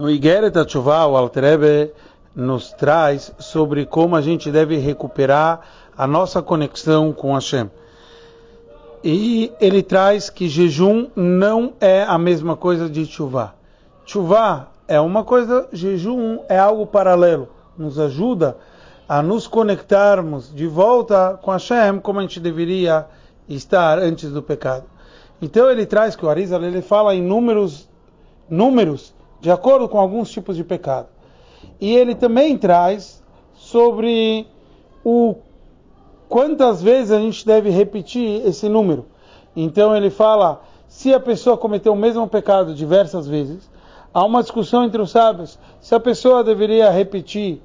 No Igeret Atchuvah, o Altrebe nos traz sobre como a gente deve recuperar a nossa conexão com Hashem. E ele traz que jejum não é a mesma coisa de chuvá. Chuvá é uma coisa, jejum é algo paralelo. Nos ajuda a nos conectarmos de volta com Hashem como a gente deveria estar antes do pecado. Então ele traz que o Arizal ele fala em números, números de acordo com alguns tipos de pecado. E ele também traz sobre o quantas vezes a gente deve repetir esse número. Então ele fala, se a pessoa cometeu o mesmo pecado diversas vezes, há uma discussão entre os sábios se a pessoa deveria repetir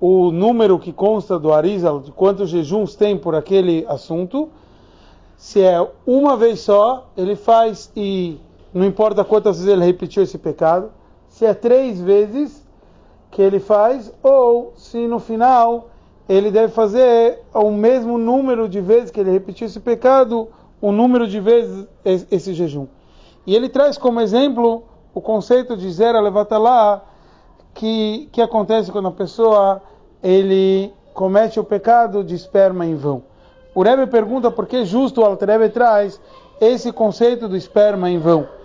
o número que consta do Arizal, de quantos jejuns tem por aquele assunto. Se é uma vez só, ele faz e não importa quantas vezes ele repetiu esse pecado se é três vezes que ele faz, ou se no final ele deve fazer o mesmo número de vezes que ele repetiu esse pecado, o número de vezes esse jejum. E ele traz como exemplo o conceito de zera levatalá, que, que acontece quando a pessoa ele comete o pecado de esperma em vão. O Rebbe pergunta por que justo o Alter traz esse conceito do esperma em vão.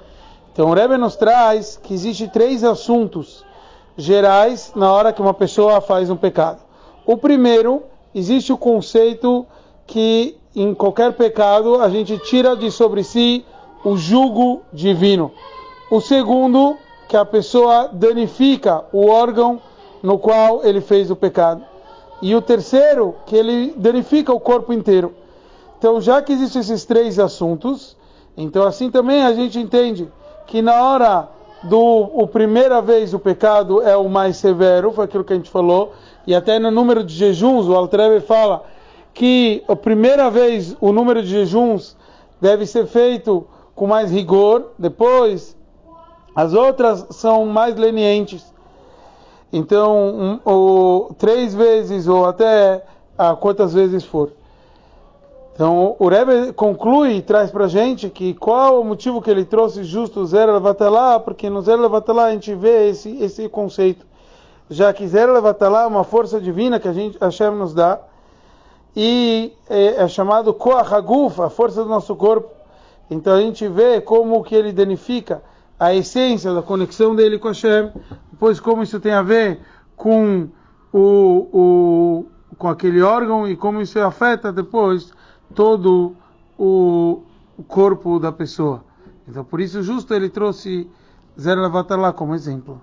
Então o Rebbe nos traz que existe três assuntos gerais na hora que uma pessoa faz um pecado. O primeiro, existe o conceito que em qualquer pecado a gente tira de sobre si o jugo divino. O segundo, que a pessoa danifica o órgão no qual ele fez o pecado. E o terceiro, que ele danifica o corpo inteiro. Então, já que existem esses três assuntos, então assim também a gente entende que na hora do o primeira vez o pecado é o mais severo, foi aquilo que a gente falou, e até no número de jejuns, o Altrebe fala que a primeira vez o número de jejuns deve ser feito com mais rigor, depois as outras são mais lenientes. Então, um, ou, três vezes ou até ah, quantas vezes for. Então, o Rebbe conclui e traz para a gente que qual o motivo que ele trouxe justo o Zero Levatalá, porque no Zero Levatalá a gente vê esse, esse conceito. Já que Zero Levatalá é uma força divina que a gente, Hashem nos dá, e é, é chamado Koach a força do nosso corpo. Então a gente vê como que ele danifica a essência da conexão dele com Hashem, depois como isso tem a ver com o, o com aquele órgão e como isso afeta depois todo o corpo da pessoa. Então, por isso, justo ele trouxe lá como exemplo.